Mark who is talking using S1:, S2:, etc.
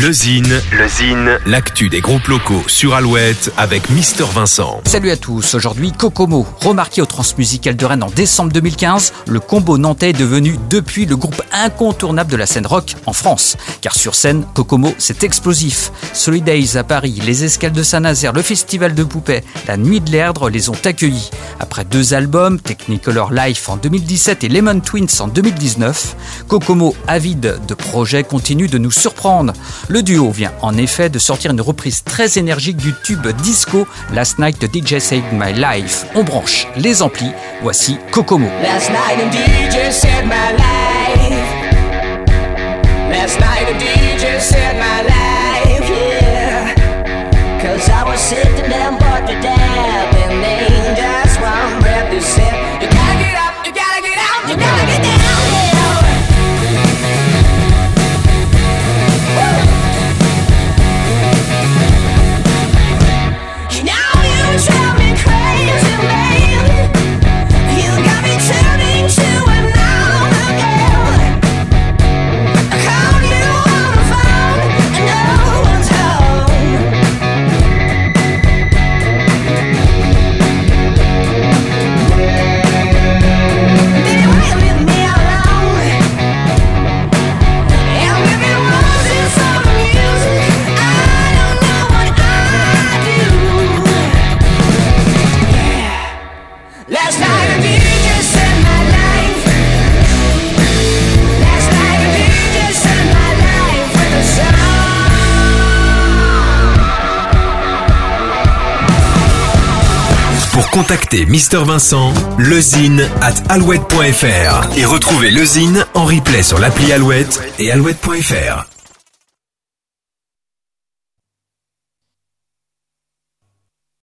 S1: Le Zine, l'actu des groupes locaux sur Alouette avec Mister Vincent.
S2: Salut à tous, aujourd'hui Kokomo. Remarqué au Transmusical de Rennes en décembre 2015, le combo nantais est devenu depuis le groupe incontournable de la scène rock en France. Car sur scène, Kokomo, c'est explosif. Solidays à Paris, les escales de Saint-Nazaire, le festival de Poupée, la nuit de l'Erdre les ont accueillis. Après deux albums, Technicolor Life en 2017 et Lemon Twins en 2019, Kokomo, avide de projets, continue de nous surprendre. Le duo vient en effet de sortir une reprise très énergique du tube disco Last Night the DJ Saved My Life. On branche les amplis, voici Kokomo.
S3: Last night DJ saved my life.
S1: Contacter Mister Vincent, lezine at alouette.fr et retrouver le Zine en replay sur l'appli Alouette et alouette.fr.